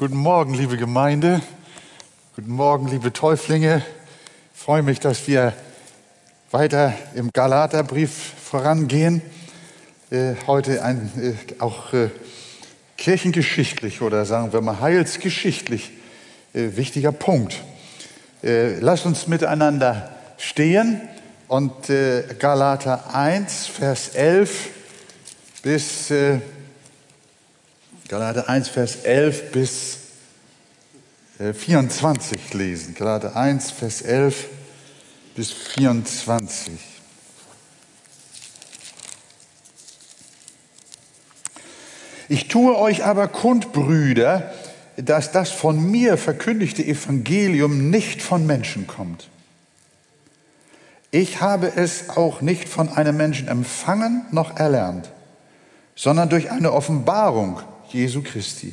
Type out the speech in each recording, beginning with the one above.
Guten Morgen, liebe Gemeinde. Guten Morgen, liebe Täuflinge. Ich freue mich, dass wir weiter im Galaterbrief vorangehen. Äh, heute ein äh, auch äh, kirchengeschichtlich oder sagen wir mal heilsgeschichtlich äh, wichtiger Punkt. Äh, lasst uns miteinander stehen und äh, Galater 1, Vers 11 bis Galater 1, Vers 11 bis 24 lesen. Galater 1, Vers 11 bis 24. Ich tue euch aber kund, Brüder, dass das von mir verkündigte Evangelium nicht von Menschen kommt. Ich habe es auch nicht von einem Menschen empfangen noch erlernt, sondern durch eine Offenbarung Jesu Christi.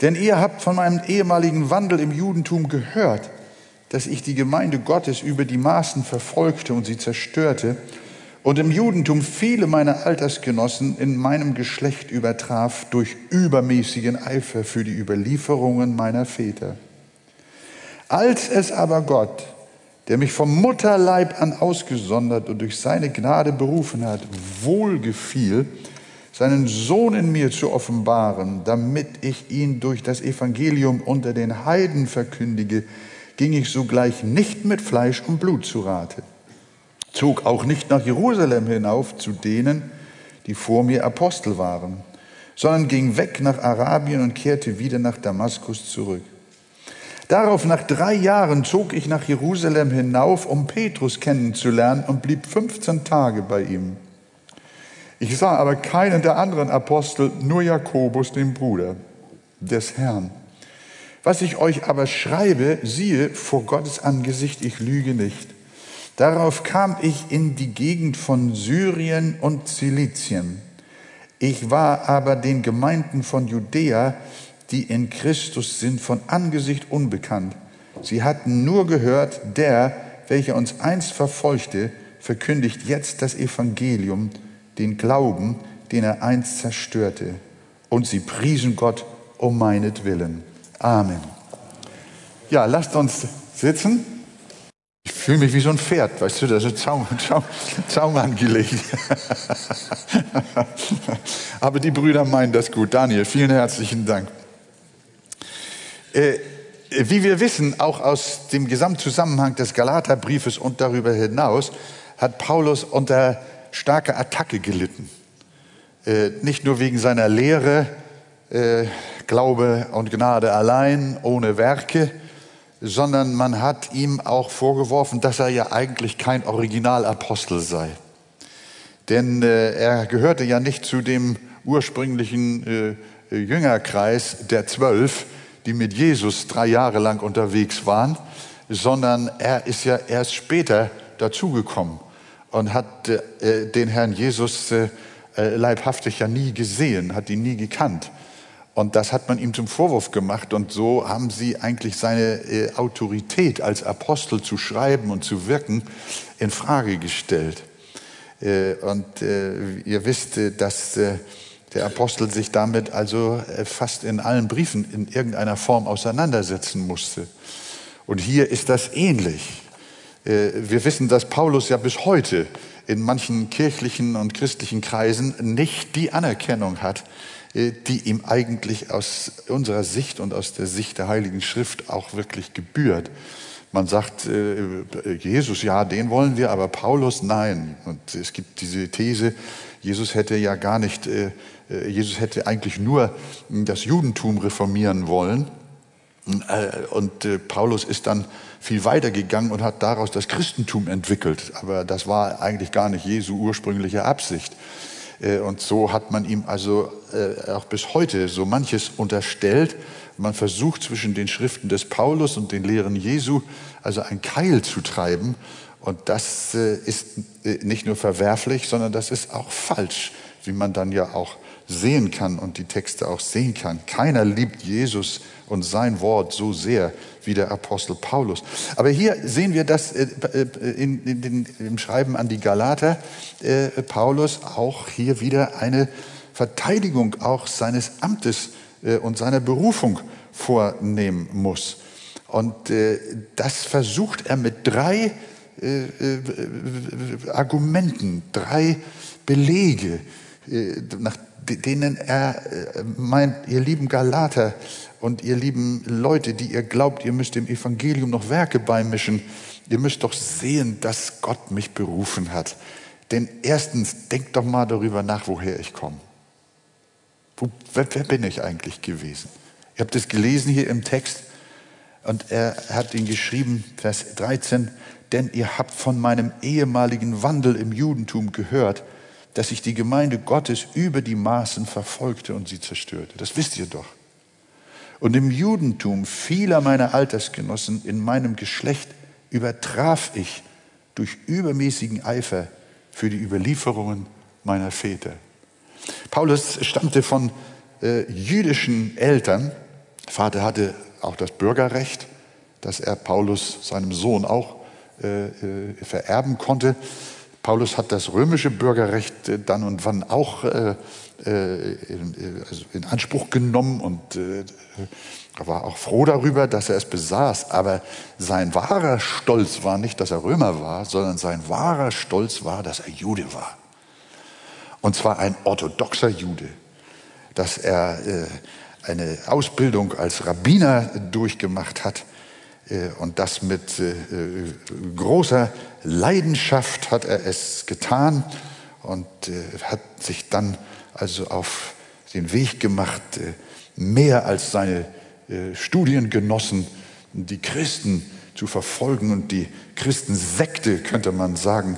Denn ihr habt von meinem ehemaligen Wandel im Judentum gehört, dass ich die Gemeinde Gottes über die Maßen verfolgte und sie zerstörte und im Judentum viele meiner Altersgenossen in meinem Geschlecht übertraf durch übermäßigen Eifer für die Überlieferungen meiner Väter. Als es aber Gott, der mich vom Mutterleib an ausgesondert und durch seine Gnade berufen hat, wohlgefiel, seinen Sohn in mir zu offenbaren, damit ich ihn durch das Evangelium unter den Heiden verkündige, ging ich sogleich nicht mit Fleisch und Blut zu Rate, zog auch nicht nach Jerusalem hinauf zu denen, die vor mir Apostel waren, sondern ging weg nach Arabien und kehrte wieder nach Damaskus zurück. Darauf nach drei Jahren zog ich nach Jerusalem hinauf, um Petrus kennenzulernen und blieb 15 Tage bei ihm. Ich sah aber keinen der anderen Apostel, nur Jakobus, den Bruder des Herrn. Was ich euch aber schreibe, siehe vor Gottes Angesicht, ich lüge nicht. Darauf kam ich in die Gegend von Syrien und Zilizien. Ich war aber den Gemeinden von Judäa, die in Christus sind, von Angesicht unbekannt. Sie hatten nur gehört, der, welcher uns einst verfolgte, verkündigt jetzt das Evangelium den Glauben, den er einst zerstörte. Und sie priesen Gott um meinetwillen. Amen. Ja, lasst uns sitzen. Ich fühle mich wie so ein Pferd, weißt du, da ist ein Zaum, Zaum, Zaum angelegt. Aber die Brüder meinen das gut. Daniel, vielen herzlichen Dank. Äh, wie wir wissen, auch aus dem Gesamtzusammenhang des Galaterbriefes und darüber hinaus, hat Paulus unter starke Attacke gelitten. Äh, nicht nur wegen seiner Lehre, äh, Glaube und Gnade allein, ohne Werke, sondern man hat ihm auch vorgeworfen, dass er ja eigentlich kein Originalapostel sei. Denn äh, er gehörte ja nicht zu dem ursprünglichen äh, Jüngerkreis der Zwölf, die mit Jesus drei Jahre lang unterwegs waren, sondern er ist ja erst später dazugekommen und hat äh, den Herrn Jesus äh, äh, leibhaftig ja nie gesehen, hat ihn nie gekannt. Und das hat man ihm zum Vorwurf gemacht. Und so haben sie eigentlich seine Autorität als Apostel zu schreiben und zu wirken in Frage gestellt. Und ihr wisst, dass der Apostel sich damit also fast in allen Briefen in irgendeiner Form auseinandersetzen musste. Und hier ist das ähnlich. Äh, wir wissen, dass Paulus ja bis heute in manchen kirchlichen und christlichen Kreisen nicht die Anerkennung hat, äh, die ihm eigentlich aus unserer Sicht und aus der Sicht der Heiligen Schrift auch wirklich gebührt. Man sagt, äh, Jesus, ja, den wollen wir, aber Paulus, nein. Und es gibt diese These, Jesus hätte ja gar nicht, Jesus hätte eigentlich nur das Judentum reformieren wollen. Und Paulus ist dann viel weiter gegangen und hat daraus das Christentum entwickelt. Aber das war eigentlich gar nicht Jesu ursprüngliche Absicht. Äh, und so hat man ihm also äh, auch bis heute so manches unterstellt. Man versucht zwischen den Schriften des Paulus und den Lehren Jesu also ein Keil zu treiben. Und das äh, ist nicht nur verwerflich, sondern das ist auch falsch, wie man dann ja auch sehen kann und die Texte auch sehen kann. Keiner liebt Jesus und sein Wort so sehr wie der Apostel Paulus. Aber hier sehen wir, dass äh, äh, in, in, in, im Schreiben an die Galater äh, Paulus auch hier wieder eine Verteidigung auch seines Amtes äh, und seiner Berufung vornehmen muss. Und äh, das versucht er mit drei äh, äh, Argumenten, drei Belege, äh, nach denen er äh, meint, ihr lieben Galater und ihr lieben Leute, die ihr glaubt, ihr müsst dem Evangelium noch Werke beimischen, ihr müsst doch sehen, dass Gott mich berufen hat. Denn erstens, denkt doch mal darüber nach, woher ich komme. Wo, wer, wer bin ich eigentlich gewesen? Ihr habt es gelesen hier im Text und er hat ihn geschrieben, Vers 13, denn ihr habt von meinem ehemaligen Wandel im Judentum gehört, dass ich die Gemeinde Gottes über die Maßen verfolgte und sie zerstörte. Das wisst ihr doch. Und im Judentum vieler meiner Altersgenossen in meinem Geschlecht übertraf ich durch übermäßigen Eifer für die Überlieferungen meiner Väter. Paulus stammte von äh, jüdischen Eltern. Vater hatte auch das Bürgerrecht, das er Paulus, seinem Sohn, auch äh, äh, vererben konnte. Paulus hat das römische Bürgerrecht äh, dann und wann auch äh, äh, in, also in, Anspruch genommen und äh, war auch froh darüber, dass er es besaß. Aber sein wahrer Stolz war nicht, dass er Römer war, sondern sein wahrer Stolz war, dass er Jude war. Und zwar ein orthodoxer Jude, dass er äh, eine Ausbildung als Rabbiner durchgemacht hat äh, und das mit äh, großer Leidenschaft hat er es getan und hat sich dann also auf den Weg gemacht, mehr als seine Studiengenossen, die Christen zu verfolgen und die Christensekte, könnte man sagen,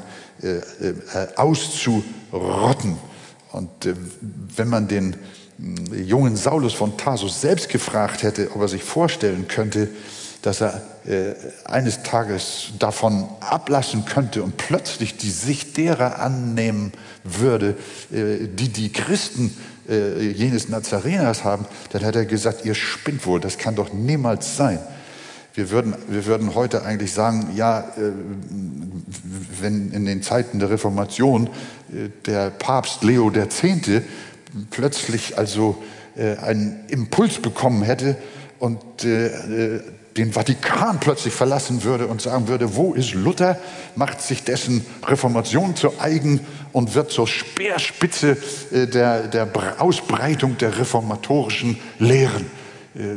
auszurotten. Und wenn man den jungen Saulus von Tarsus selbst gefragt hätte, ob er sich vorstellen könnte, dass er äh, eines Tages davon ablassen könnte und plötzlich die Sicht derer annehmen würde, äh, die die Christen äh, jenes Nazareners haben, dann hätte er gesagt, ihr spinnt wohl, das kann doch niemals sein. Wir würden, wir würden heute eigentlich sagen, ja, äh, wenn in den Zeiten der Reformation äh, der Papst Leo X plötzlich also äh, einen Impuls bekommen hätte und den Vatikan plötzlich verlassen würde und sagen würde, wo ist Luther, macht sich dessen Reformation zu eigen und wird zur Speerspitze äh, der, der Ausbreitung der reformatorischen Lehren. Äh,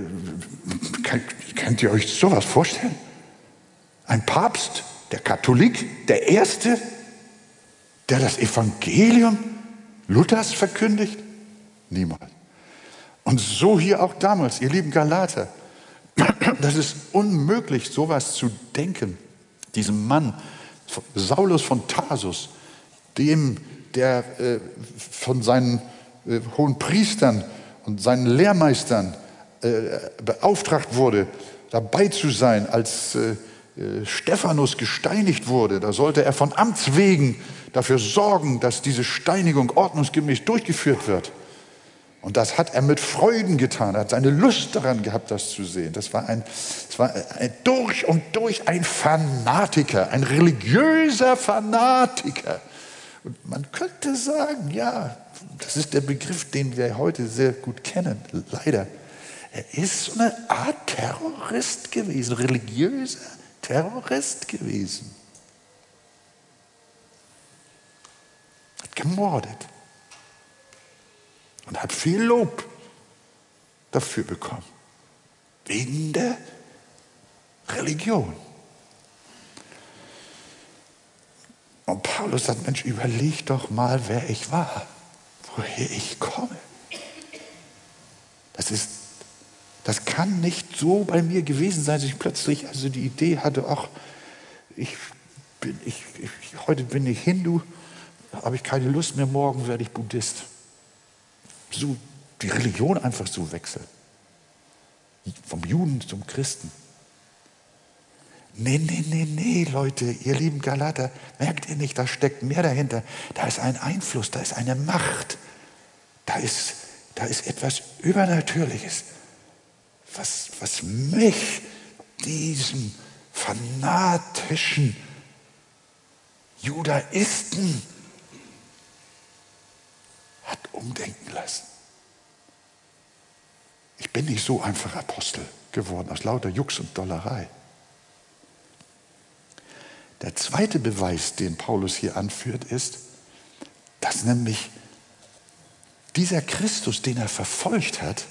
könnt, könnt ihr euch sowas vorstellen? Ein Papst, der Katholik, der Erste, der das Evangelium Luthers verkündigt? Niemals. Und so hier auch damals, ihr lieben Galater. Das ist unmöglich, sowas zu denken. Diesem Mann, Saulus von Tarsus, dem, der äh, von seinen äh, hohen Priestern und seinen Lehrmeistern äh, beauftragt wurde, dabei zu sein, als äh, äh, Stephanus gesteinigt wurde. Da sollte er von Amts wegen dafür sorgen, dass diese Steinigung ordnungsgemäß durchgeführt wird. Und das hat er mit Freuden getan. Er hat seine Lust daran gehabt, das zu sehen. Das war ein, das war ein durch und durch ein Fanatiker, ein religiöser Fanatiker. Und man könnte sagen, ja, das ist der Begriff, den wir heute sehr gut kennen, leider. Er ist so eine Art Terrorist gewesen, religiöser Terrorist gewesen. Hat gemordet und hat viel Lob dafür bekommen. Wegen der Religion. Und Paulus sagt, Mensch, überleg doch mal, wer ich war, woher ich komme. Das ist, das kann nicht so bei mir gewesen sein, dass ich plötzlich also die Idee hatte, ach, ich bin, ich, ich, heute bin ich Hindu, habe ich keine Lust mehr, morgen werde ich Buddhist so die Religion einfach so wechseln. Vom Juden zum Christen. Nee, nee, nee, nee, Leute, ihr lieben Galater, merkt ihr nicht, da steckt mehr dahinter. Da ist ein Einfluss, da ist eine Macht, da ist, da ist etwas Übernatürliches, was, was mich, diesen fanatischen Judaisten, hat umdenken lassen. Ich bin nicht so einfach Apostel geworden aus lauter Jux und Dollerei. Der zweite Beweis, den Paulus hier anführt, ist, dass nämlich dieser Christus, den er verfolgt hat,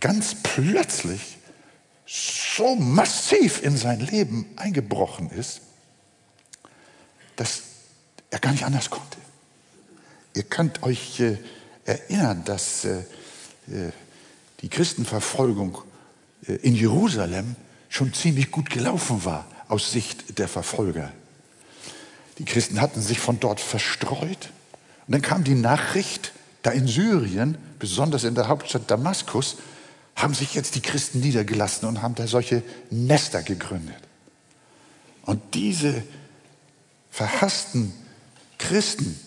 ganz plötzlich so massiv in sein Leben eingebrochen ist, dass er gar nicht anders konnte. Ihr könnt euch äh, erinnern, dass äh, äh die Christenverfolgung äh, in Jerusalem schon ziemlich gut gelaufen war aus Sicht der Verfolger. Die Christen hatten sich von dort verstreut. Und dann kam die Nachricht, da in Syrien, besonders in der Hauptstadt Damaskus, haben sich jetzt die Christen niedergelassen und haben da solche Nester gegründet. Und diese verhassten Christen,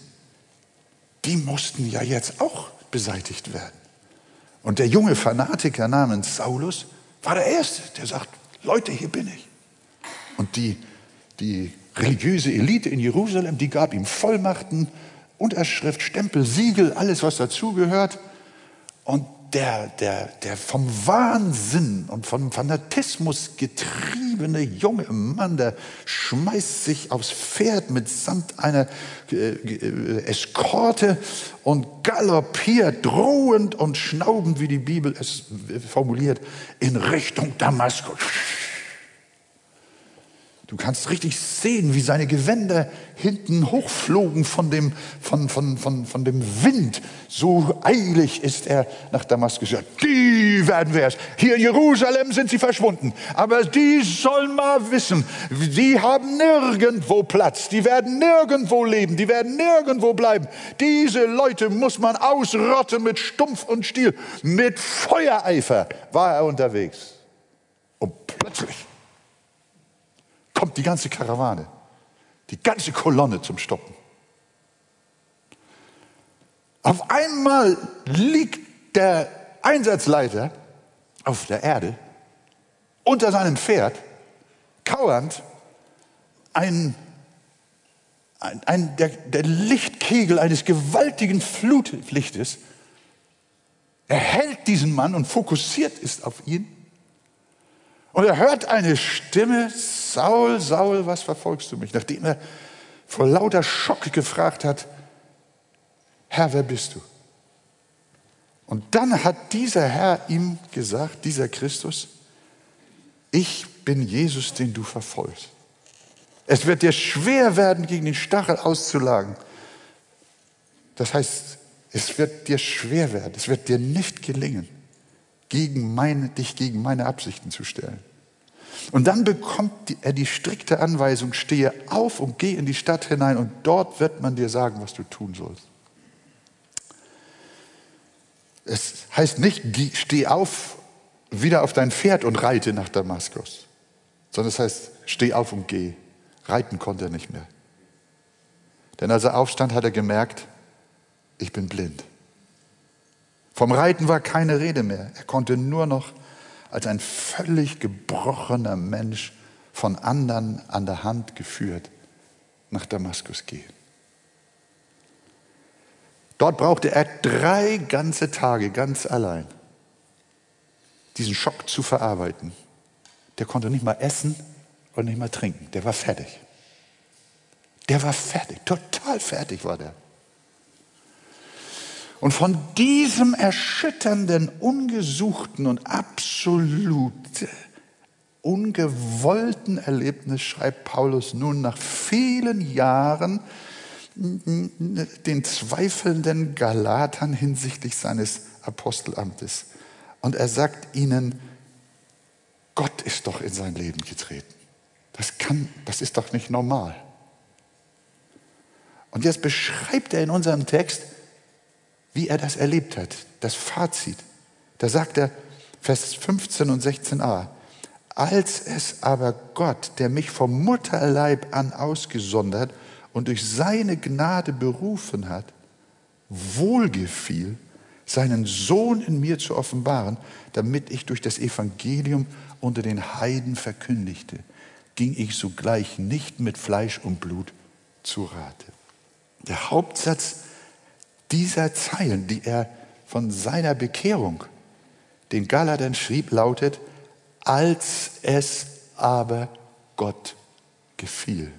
die mussten ja jetzt auch beseitigt werden. Und der junge Fanatiker namens Saulus war der Erste, der sagt, Leute, hier bin ich. Und die, die religiöse Elite in Jerusalem, die gab ihm Vollmachten, Unterschrift, Stempel, Siegel, alles, was dazugehört. Und der, der, der vom Wahnsinn und vom Fanatismus getriebene junge Mann, der schmeißt sich aufs Pferd mitsamt einer äh, äh, Eskorte und galoppiert drohend und schnaubend, wie die Bibel es formuliert, in Richtung Damaskus. Du kannst richtig sehen, wie seine Gewänder hinten hochflogen von dem, von, von, von, von dem Wind. So eilig ist er nach Damaskus. Die werden wir es. Hier in Jerusalem sind sie verschwunden. Aber die sollen mal wissen, die haben nirgendwo Platz. Die werden nirgendwo leben. Die werden nirgendwo bleiben. Diese Leute muss man ausrotten mit Stumpf und Stiel. Mit Feuereifer war er unterwegs. Und plötzlich kommt die ganze Karawane, die ganze Kolonne zum Stoppen. Auf einmal liegt der Einsatzleiter auf der Erde unter seinem Pferd, kauernd, ein, ein, ein der, der Lichtkegel eines gewaltigen Flutlichtes. Er hält diesen Mann und fokussiert ist auf ihn. Und er hört eine Stimme, Saul, Saul, was verfolgst du mich? Nachdem er vor lauter Schock gefragt hat, Herr, wer bist du? Und dann hat dieser Herr ihm gesagt, dieser Christus, ich bin Jesus, den du verfolgst. Es wird dir schwer werden, gegen den Stachel auszulagen. Das heißt, es wird dir schwer werden, es wird dir nicht gelingen, gegen meine, dich gegen meine Absichten zu stellen. Und dann bekommt er die strikte Anweisung, stehe auf und geh in die Stadt hinein und dort wird man dir sagen, was du tun sollst. Es heißt nicht, steh auf, wieder auf dein Pferd und reite nach Damaskus, sondern es heißt, steh auf und geh. Reiten konnte er nicht mehr. Denn als er aufstand, hat er gemerkt, ich bin blind. Vom Reiten war keine Rede mehr. Er konnte nur noch als ein völlig gebrochener Mensch von anderen an der Hand geführt nach Damaskus gehen. Dort brauchte er drei ganze Tage ganz allein, diesen Schock zu verarbeiten. Der konnte nicht mal essen und nicht mal trinken. Der war fertig. Der war fertig, total fertig war der. Und von diesem erschütternden, ungesuchten und absolut ungewollten Erlebnis schreibt Paulus nun nach vielen Jahren den zweifelnden Galatern hinsichtlich seines Apostelamtes. Und er sagt ihnen, Gott ist doch in sein Leben getreten. Das kann, das ist doch nicht normal. Und jetzt beschreibt er in unserem Text, wie er das erlebt hat, das Fazit. Da sagt er, Vers 15 und 16a, als es aber Gott, der mich vom Mutterleib an ausgesondert und durch seine Gnade berufen hat, wohlgefiel, seinen Sohn in mir zu offenbaren, damit ich durch das Evangelium unter den Heiden verkündigte, ging ich sogleich nicht mit Fleisch und Blut zu Rate. Der Hauptsatz dieser Zeilen, die er von seiner Bekehrung den Galatern schrieb, lautet, als es aber Gott gefiel,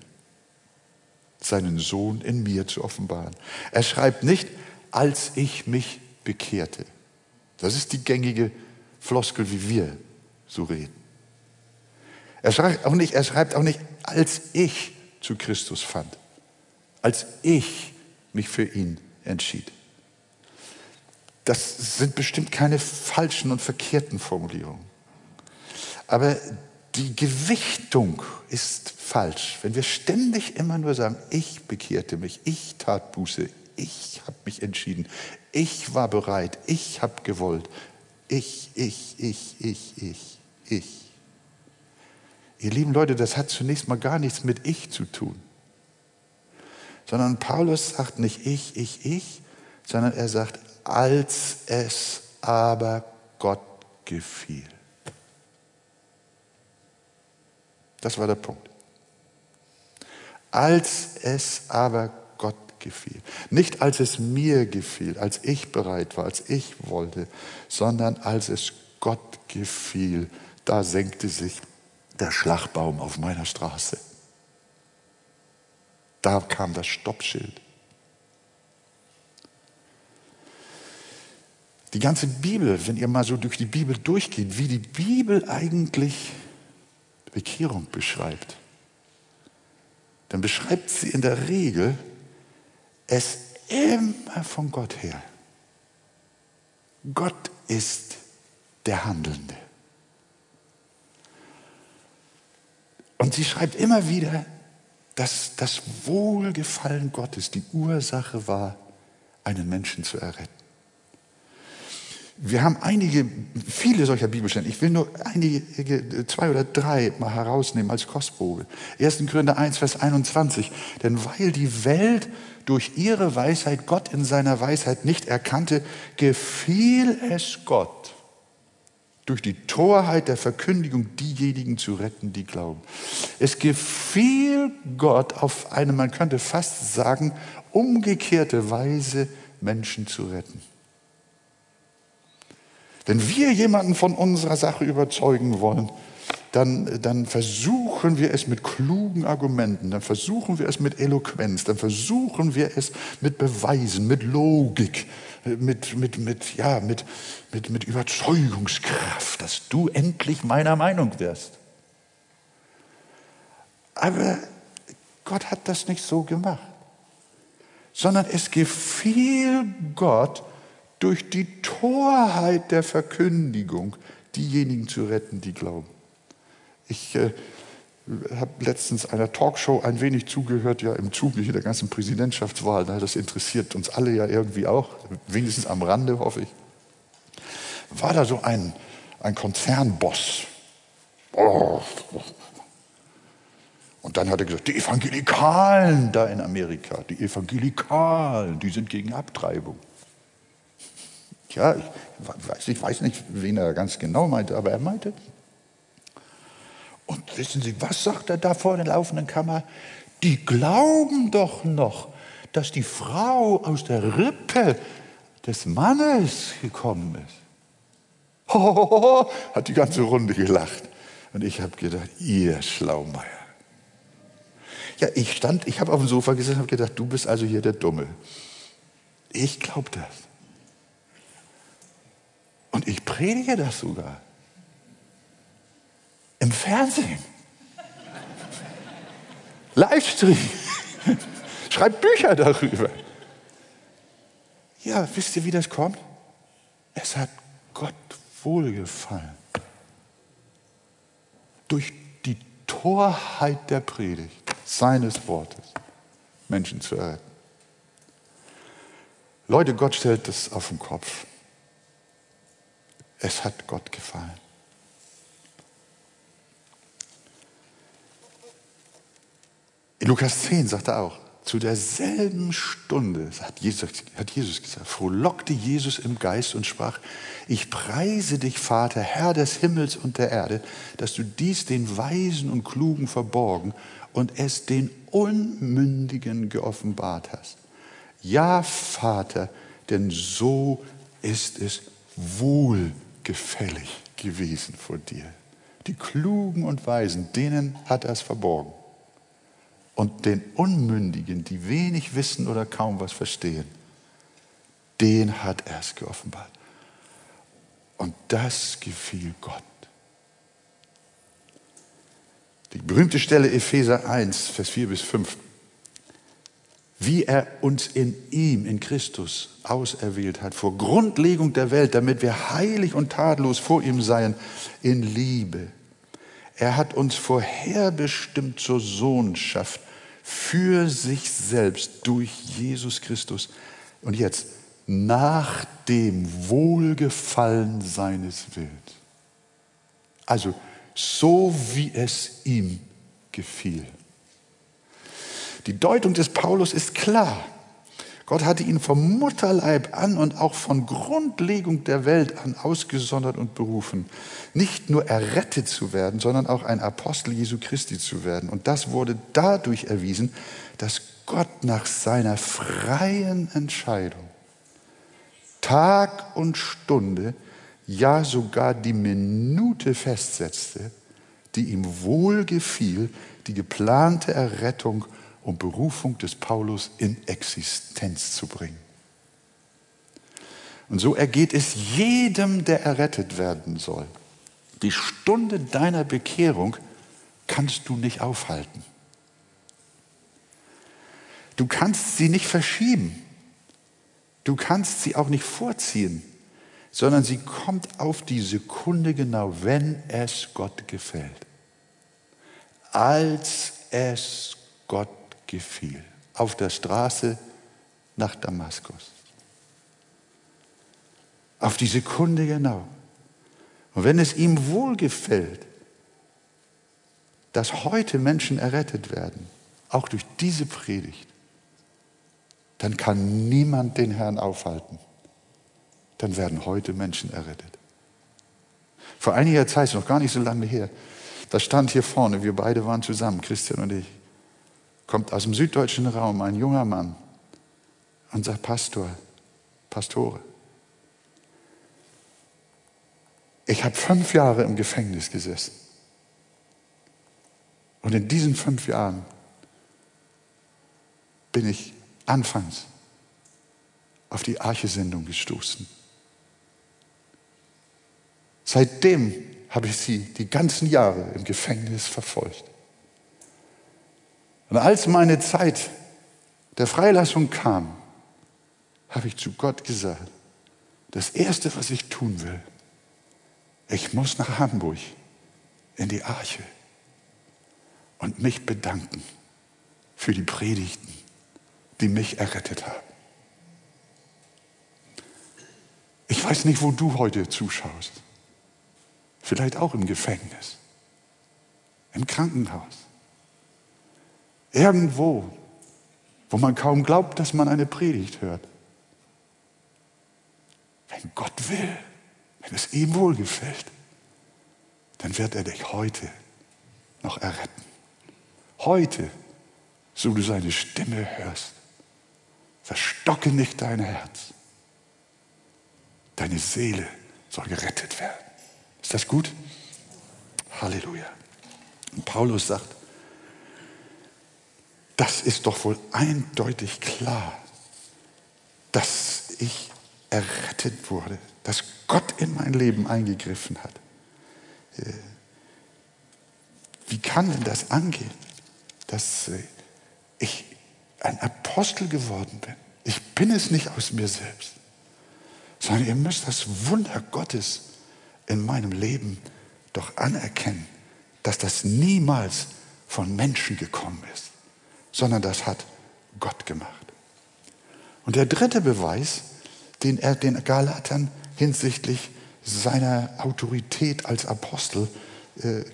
seinen Sohn in mir zu offenbaren. Er schreibt nicht, als ich mich bekehrte. Das ist die gängige Floskel, wie wir so reden. Er schreibt auch nicht, er schreibt auch nicht, als ich zu Christus fand, als ich mich für ihn entschied. Das sind bestimmt keine falschen und verkehrten Formulierungen. Aber die Gewichtung ist falsch. Wenn wir ständig immer nur sagen, ich bekehrte mich, ich tat Buße, ich habe mich entschieden, ich war bereit, ich habe gewollt, ich, ich, ich, ich, ich, ich. Ihr lieben Leute, das hat zunächst mal gar nichts mit ich zu tun. Sondern Paulus sagt nicht ich, ich, ich, sondern er sagt, als es aber Gott gefiel. Das war der Punkt. Als es aber Gott gefiel. Nicht als es mir gefiel, als ich bereit war, als ich wollte, sondern als es Gott gefiel, da senkte sich der Schlagbaum auf meiner Straße. Da kam das Stoppschild. Die ganze Bibel, wenn ihr mal so durch die Bibel durchgeht, wie die Bibel eigentlich Bekehrung beschreibt, dann beschreibt sie in der Regel es immer von Gott her. Gott ist der Handelnde. Und sie schreibt immer wieder, dass das Wohlgefallen Gottes die Ursache war, einen Menschen zu erretten. Wir haben einige, viele solcher Bibelstellen. Ich will nur einige, zwei oder drei mal herausnehmen als Kostprobe. 1. Korinther 1, Vers 21. Denn weil die Welt durch ihre Weisheit Gott in seiner Weisheit nicht erkannte, gefiel es Gott, durch die Torheit der Verkündigung diejenigen zu retten, die glauben. Es gefiel Gott auf eine, man könnte fast sagen, umgekehrte Weise, Menschen zu retten. Wenn wir jemanden von unserer Sache überzeugen wollen, dann, dann versuchen wir es mit klugen Argumenten, dann versuchen wir es mit Eloquenz, dann versuchen wir es mit Beweisen, mit Logik, mit, mit, mit, ja, mit, mit, mit Überzeugungskraft, dass du endlich meiner Meinung wirst. Aber Gott hat das nicht so gemacht, sondern es gefiel Gott, durch die Torheit der Verkündigung diejenigen zu retten, die glauben. Ich äh, habe letztens einer Talkshow ein wenig zugehört, ja im Zuge der ganzen Präsidentschaftswahl. Das interessiert uns alle ja irgendwie auch, wenigstens am Rande, hoffe ich. War da so ein, ein Konzernboss. Oh. Und dann hat er gesagt, die Evangelikalen da in Amerika, die Evangelikalen, die sind gegen Abtreibung. Ja, ich weiß, ich weiß nicht, wen er ganz genau meinte, aber er meinte. Und wissen Sie, was sagt er da vor der laufenden Kammer? Die glauben doch noch, dass die Frau aus der Rippe des Mannes gekommen ist. Hohoho, hat die ganze Runde gelacht. Und ich habe gedacht, ihr Schlaumeier. Ja, ich stand, ich habe auf dem Sofa gesessen und habe gedacht, du bist also hier der Dumme. Ich glaube das. Und ich predige das sogar. Im Fernsehen. Livestream. Schreibt Bücher darüber. Ja, wisst ihr, wie das kommt? Es hat Gott wohlgefallen. Durch die Torheit der Predigt seines Wortes Menschen zu erretten. Leute, Gott stellt das auf den Kopf. Es hat Gott gefallen. In Lukas 10 sagt er auch, zu derselben Stunde, hat Jesus, hat Jesus gesagt, frohlockte Jesus im Geist und sprach, ich preise dich, Vater, Herr des Himmels und der Erde, dass du dies den Weisen und Klugen verborgen und es den Unmündigen geoffenbart hast. Ja, Vater, denn so ist es wohl gefällig gewesen vor dir. Die Klugen und Weisen, denen hat er es verborgen. Und den Unmündigen, die wenig wissen oder kaum was verstehen, den hat er es geoffenbart. Und das gefiel Gott. Die berühmte Stelle Epheser 1, Vers 4 bis 5. Wie er uns in ihm, in Christus, auserwählt hat, vor Grundlegung der Welt, damit wir heilig und tadellos vor ihm seien, in Liebe. Er hat uns vorherbestimmt zur Sohnschaft für sich selbst durch Jesus Christus. Und jetzt, nach dem Wohlgefallen seines Willens. Also so, wie es ihm gefiel. Die Deutung des Paulus ist klar. Gott hatte ihn vom Mutterleib an und auch von Grundlegung der Welt an ausgesondert und berufen, nicht nur errettet zu werden, sondern auch ein Apostel Jesu Christi zu werden. Und das wurde dadurch erwiesen, dass Gott nach seiner freien Entscheidung Tag und Stunde, ja sogar die Minute festsetzte, die ihm wohlgefiel, die geplante Errettung und Berufung des Paulus in Existenz zu bringen. Und so ergeht es jedem, der errettet werden soll. Die Stunde deiner Bekehrung kannst du nicht aufhalten. Du kannst sie nicht verschieben. Du kannst sie auch nicht vorziehen, sondern sie kommt auf die Sekunde genau, wenn es Gott gefällt. Als es Gott gefiel. Auf der Straße nach Damaskus. Auf die Sekunde genau. Und wenn es ihm wohlgefällt, dass heute Menschen errettet werden, auch durch diese Predigt, dann kann niemand den Herrn aufhalten. Dann werden heute Menschen errettet. Vor einiger Zeit, noch gar nicht so lange her, da stand hier vorne, wir beide waren zusammen, Christian und ich, kommt aus dem süddeutschen Raum ein junger Mann und sagt, Pastor, Pastore, ich habe fünf Jahre im Gefängnis gesessen. Und in diesen fünf Jahren bin ich anfangs auf die Arche-Sendung gestoßen. Seitdem habe ich sie die ganzen Jahre im Gefängnis verfolgt. Und als meine Zeit der Freilassung kam, habe ich zu Gott gesagt, das Erste, was ich tun will, ich muss nach Hamburg in die Arche und mich bedanken für die Predigten, die mich errettet haben. Ich weiß nicht, wo du heute zuschaust. Vielleicht auch im Gefängnis, im Krankenhaus, irgendwo, wo man kaum glaubt, dass man eine Predigt hört. Wenn Gott will, wenn es ihm wohlgefällt, dann wird er dich heute noch erretten. Heute, so du seine Stimme hörst, Verstocke nicht dein Herz. Deine Seele soll gerettet werden. Ist das gut? Halleluja. Und Paulus sagt, das ist doch wohl eindeutig klar, dass ich errettet wurde, dass Gott in mein Leben eingegriffen hat. Äh, wie kann denn das angehen, dass äh, ich ein Apostel geworden bin. Ich bin es nicht aus mir selbst, sondern ihr müsst das Wunder Gottes in meinem Leben doch anerkennen, dass das niemals von Menschen gekommen ist, sondern das hat Gott gemacht. Und der dritte Beweis, den er den Galatern hinsichtlich seiner Autorität als Apostel äh, äh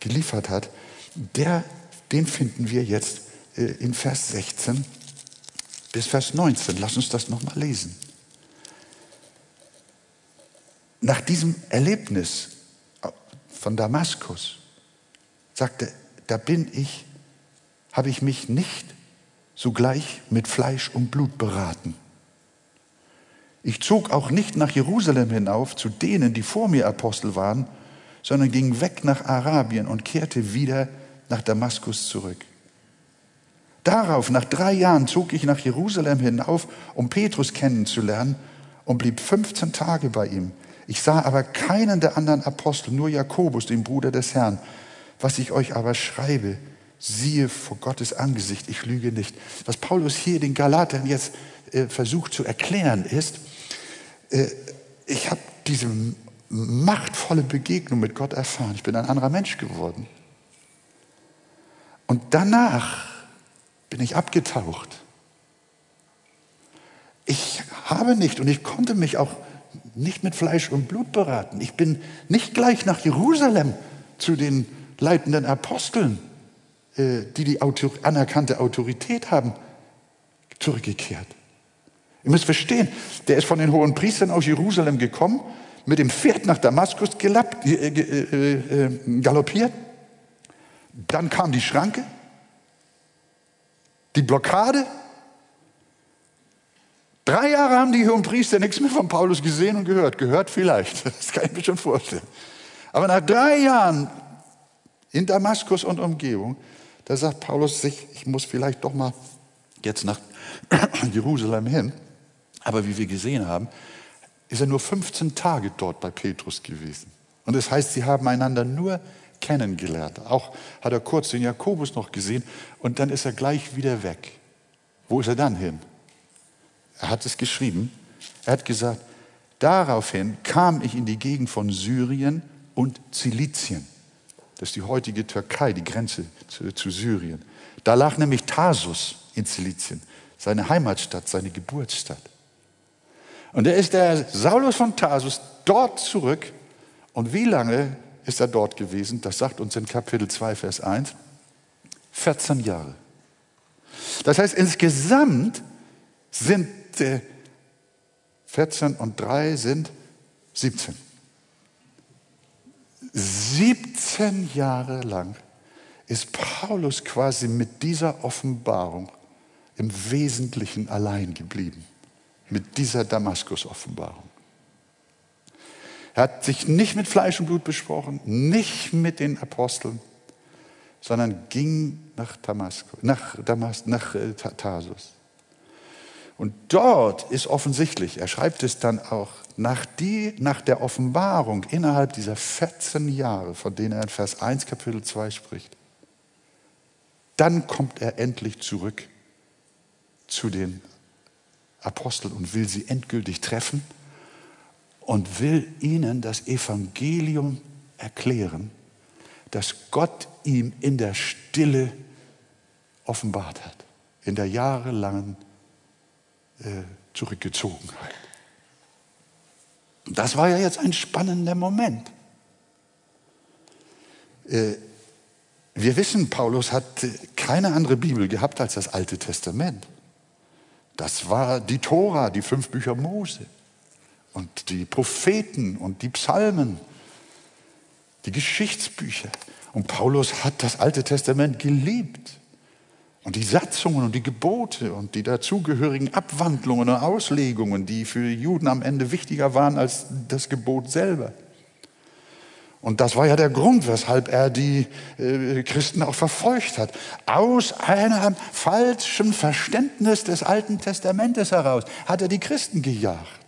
geliefert hat, der, den finden wir jetzt äh, in Vers 16 bis Vers 19. Lass uns das nochmal lesen. Nach diesem Erlebnis von Damaskus sagte, da bin ich, habe ich mich nicht sogleich mit Fleisch und Blut beraten. Ich zog auch nicht nach Jerusalem hinauf zu denen, die vor mir Apostel waren, sondern ging weg nach Arabien und kehrte wieder nach Damaskus zurück. Darauf, nach drei Jahren, zog ich nach Jerusalem hinauf, um Petrus kennenzulernen und blieb 15 Tage bei ihm. Ich sah aber keinen der anderen Apostel, nur Jakobus, den Bruder des Herrn. Was ich euch aber schreibe, siehe vor Gottes Angesicht, ich lüge nicht. Was Paulus hier den Galatern jetzt äh, versucht zu erklären ist, äh, ich habe diese machtvolle Begegnung mit Gott erfahren. Ich bin ein anderer Mensch geworden. Und danach bin ich abgetaucht. Ich habe nicht und ich konnte mich auch nicht mit Fleisch und Blut beraten. Ich bin nicht gleich nach Jerusalem zu den leitenden Aposteln, äh, die die anerkannte Autorität haben, zurückgekehrt. Ihr müsst verstehen, der ist von den hohen Priestern aus Jerusalem gekommen, mit dem Pferd nach Damaskus gelappt, äh, äh, äh, galoppiert. Dann kam die Schranke, die Blockade. Drei Jahre haben die hohen Priester nichts mehr von Paulus gesehen und gehört. Gehört vielleicht, das kann ich mir schon vorstellen. Aber nach drei Jahren in Damaskus und Umgebung, da sagt Paulus sich, ich muss vielleicht doch mal jetzt nach Jerusalem hin. Aber wie wir gesehen haben, ist er nur 15 Tage dort bei Petrus gewesen. Und das heißt, sie haben einander nur kennengelernt. Auch hat er kurz den Jakobus noch gesehen und dann ist er gleich wieder weg. Wo ist er dann hin? Er hat es geschrieben. Er hat gesagt, daraufhin kam ich in die Gegend von Syrien und Zilizien. Das ist die heutige Türkei, die Grenze zu, zu Syrien. Da lag nämlich Tarsus in Zilizien, seine Heimatstadt, seine Geburtsstadt. Und da ist der Saulus von Tarsus dort zurück. Und wie lange ist er dort gewesen? Das sagt uns in Kapitel 2, Vers 1. 14 Jahre. Das heißt, insgesamt sind äh, 14 und 3 sind 17. 17 Jahre lang ist Paulus quasi mit dieser Offenbarung im Wesentlichen allein geblieben. Mit dieser Damaskus-Offenbarung. Er hat sich nicht mit Fleisch und Blut besprochen, nicht mit den Aposteln, sondern ging nach Damaskus, nach, Damas, nach äh, Tarsus. Und dort ist offensichtlich, er schreibt es dann auch, nach, die, nach der Offenbarung innerhalb dieser 14 Jahre, von denen er in Vers 1 Kapitel 2 spricht, dann kommt er endlich zurück zu den Aposteln und will sie endgültig treffen und will ihnen das Evangelium erklären, das Gott ihm in der Stille offenbart hat, in der jahrelangen äh, Zurückgezogenheit. Das war ja jetzt ein spannender Moment. Äh, wir wissen, Paulus hat keine andere Bibel gehabt als das Alte Testament. Das war die Tora, die fünf Bücher Mose und die Propheten und die Psalmen, die Geschichtsbücher. Und Paulus hat das Alte Testament geliebt. Und die Satzungen und die Gebote und die dazugehörigen Abwandlungen und Auslegungen, die für Juden am Ende wichtiger waren als das Gebot selber. Und das war ja der Grund, weshalb er die äh, Christen auch verfolgt hat. Aus einem falschen Verständnis des Alten Testamentes heraus hat er die Christen gejagt.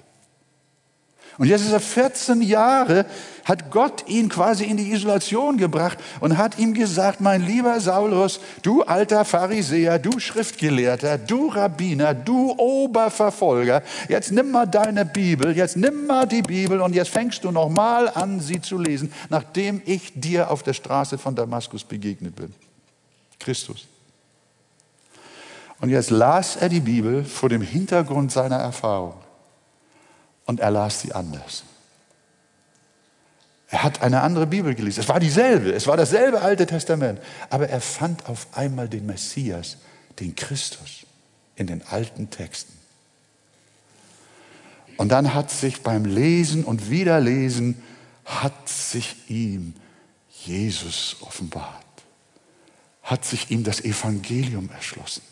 Und jetzt ist er 14 Jahre, hat Gott ihn quasi in die Isolation gebracht und hat ihm gesagt, mein lieber Saulus, du alter Pharisäer, du Schriftgelehrter, du Rabbiner, du Oberverfolger, jetzt nimm mal deine Bibel, jetzt nimm mal die Bibel und jetzt fängst du noch mal an, sie zu lesen, nachdem ich dir auf der Straße von Damaskus begegnet bin. Christus. Und jetzt las er die Bibel vor dem Hintergrund seiner Erfahrung und er las sie anders. Er hat eine andere Bibel gelesen. Es war dieselbe, es war dasselbe Alte Testament. Aber er fand auf einmal den Messias, den Christus, in den alten Texten. Und dann hat sich beim Lesen und Wiederlesen, hat sich ihm Jesus offenbart. Hat sich ihm das Evangelium erschlossen.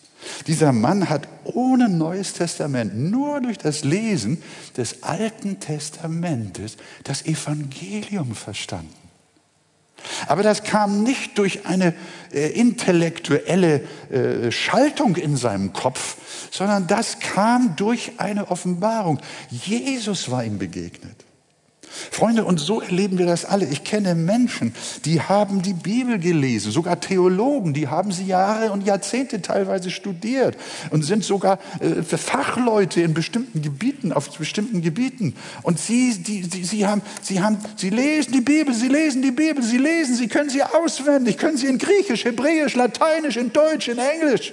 Dieser Mann hat ohne Neues Testament, nur durch das Lesen des Alten Testamentes, das Evangelium verstanden. Aber das kam nicht durch eine äh, intellektuelle äh, Schaltung in seinem Kopf, sondern das kam durch eine Offenbarung. Jesus war ihm begegnet. Freunde, und so erleben wir das alle. Ich kenne Menschen, die haben die Bibel gelesen, sogar Theologen, die haben sie Jahre und Jahrzehnte teilweise studiert und sind sogar äh, Fachleute in bestimmten Gebieten, auf bestimmten Gebieten. Und sie, die, die, sie, haben, sie, haben, sie lesen die Bibel, sie lesen die Bibel, sie lesen, sie können sie auswendig, können sie in Griechisch, Hebräisch, Lateinisch, in Deutsch, in Englisch.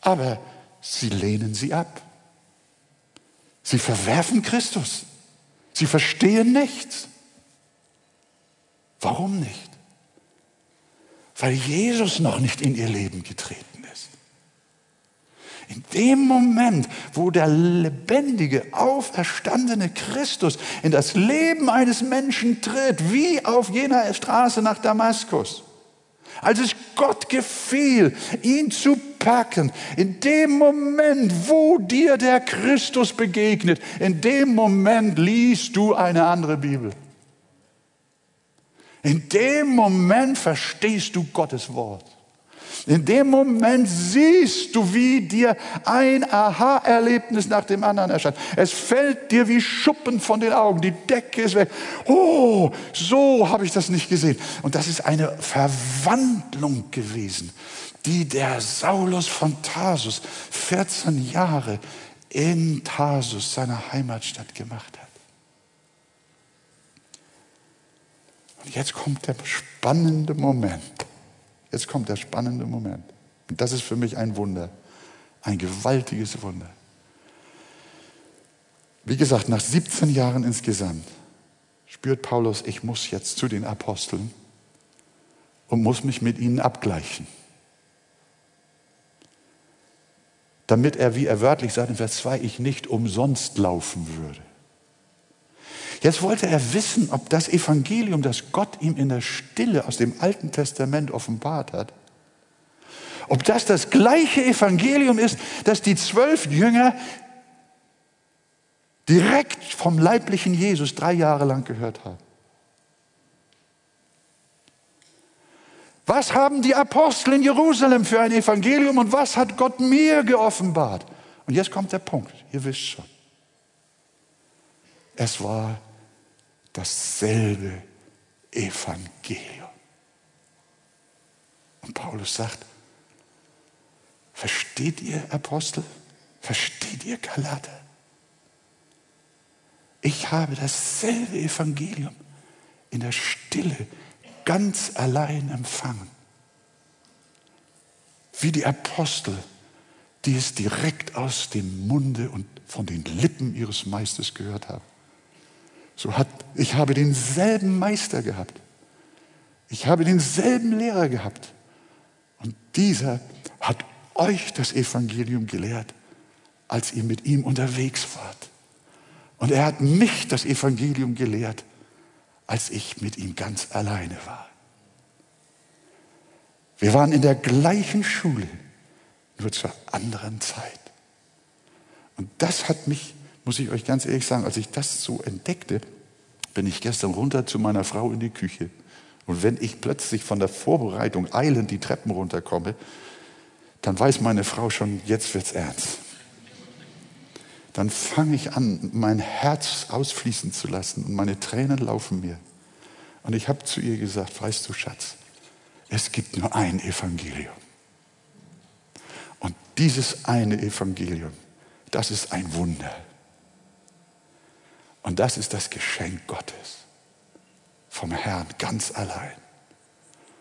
Aber sie lehnen sie ab. Sie verwerfen Christus. Sie verstehen nichts. Warum nicht? Weil Jesus noch nicht in ihr Leben getreten ist. In dem Moment, wo der lebendige, auferstandene Christus in das Leben eines Menschen tritt, wie auf jener Straße nach Damaskus, als es Gott gefiel, ihn zu packen, in dem Moment, wo dir der Christus begegnet, in dem Moment liest du eine andere Bibel. In dem Moment verstehst du Gottes Wort. In dem Moment siehst du, wie dir ein Aha-Erlebnis nach dem anderen erscheint. Es fällt dir wie Schuppen von den Augen. Die Decke ist weg. Oh, so habe ich das nicht gesehen. Und das ist eine Verwandlung gewesen, die der Saulus von Tarsus 14 Jahre in Tarsus, seiner Heimatstadt, gemacht hat. Und jetzt kommt der spannende Moment. Jetzt kommt der spannende Moment. Und das ist für mich ein Wunder, ein gewaltiges Wunder. Wie gesagt, nach 17 Jahren insgesamt spürt Paulus, ich muss jetzt zu den Aposteln und muss mich mit ihnen abgleichen. Damit er, wie er wörtlich sagt in Vers 2, ich nicht umsonst laufen würde. Jetzt wollte er wissen, ob das Evangelium, das Gott ihm in der Stille aus dem Alten Testament offenbart hat, ob das das gleiche Evangelium ist, das die zwölf Jünger direkt vom leiblichen Jesus drei Jahre lang gehört haben. Was haben die Apostel in Jerusalem für ein Evangelium und was hat Gott mir geoffenbart? Und jetzt kommt der Punkt, ihr wisst schon. Es war dasselbe Evangelium. Und Paulus sagt, versteht ihr Apostel? Versteht ihr Galater? Ich habe dasselbe Evangelium in der Stille ganz allein empfangen. Wie die Apostel, die es direkt aus dem Munde und von den Lippen ihres Meisters gehört haben. So hat, ich habe denselben Meister gehabt. Ich habe denselben Lehrer gehabt. Und dieser hat euch das Evangelium gelehrt, als ihr mit ihm unterwegs wart. Und er hat mich das Evangelium gelehrt, als ich mit ihm ganz alleine war. Wir waren in der gleichen Schule, nur zur anderen Zeit. Und das hat mich muss ich euch ganz ehrlich sagen, als ich das so entdeckte, bin ich gestern runter zu meiner Frau in die Küche. Und wenn ich plötzlich von der Vorbereitung eilend die Treppen runterkomme, dann weiß meine Frau schon, jetzt wird's ernst. Dann fange ich an, mein Herz ausfließen zu lassen und meine Tränen laufen mir. Und ich habe zu ihr gesagt, weißt du, Schatz, es gibt nur ein Evangelium. Und dieses eine Evangelium, das ist ein Wunder. Und das ist das Geschenk Gottes vom Herrn ganz allein.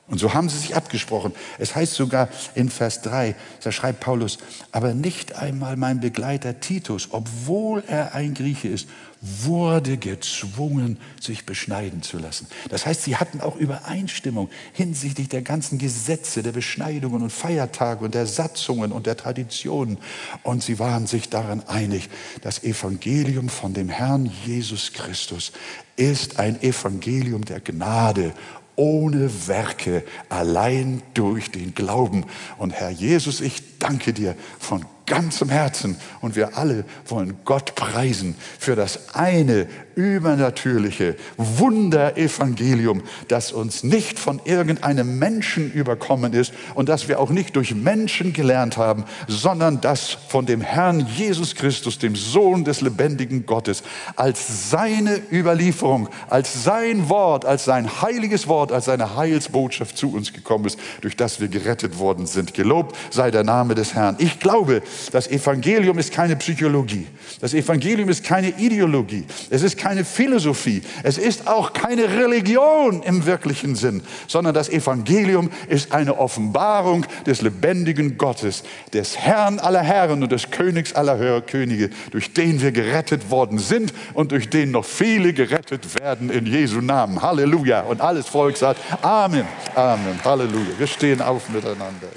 Und so haben sie sich abgesprochen. Es heißt sogar in Vers 3, da schreibt Paulus, aber nicht einmal mein Begleiter Titus, obwohl er ein Grieche ist, wurde gezwungen, sich beschneiden zu lassen. Das heißt, sie hatten auch Übereinstimmung hinsichtlich der ganzen Gesetze, der Beschneidungen und Feiertage und der Satzungen und der Traditionen. Und sie waren sich daran einig, das Evangelium von dem Herrn Jesus Christus ist ein Evangelium der Gnade ohne Werke, allein durch den Glauben. Und Herr Jesus, ich danke dir von ganzem Herzen. Und wir alle wollen Gott preisen für das eine übernatürliche Wunderevangelium, das uns nicht von irgendeinem Menschen überkommen ist und das wir auch nicht durch Menschen gelernt haben, sondern das von dem Herrn Jesus Christus, dem Sohn des lebendigen Gottes, als seine Überlieferung, als sein Wort, als sein heiliges Wort, als seine Heilsbotschaft zu uns gekommen ist, durch das wir gerettet worden sind. Gelobt sei der Name des Herrn. Ich glaube, das Evangelium ist keine Psychologie. Das Evangelium ist keine Ideologie. Es ist keine Philosophie. Es ist auch keine Religion im wirklichen Sinn, sondern das Evangelium ist eine Offenbarung des lebendigen Gottes, des Herrn aller Herren und des Königs aller Könige, durch den wir gerettet worden sind und durch den noch viele gerettet werden in Jesu Namen. Halleluja. Und alles Volk sagt Amen. Amen. Halleluja. Wir stehen auf miteinander.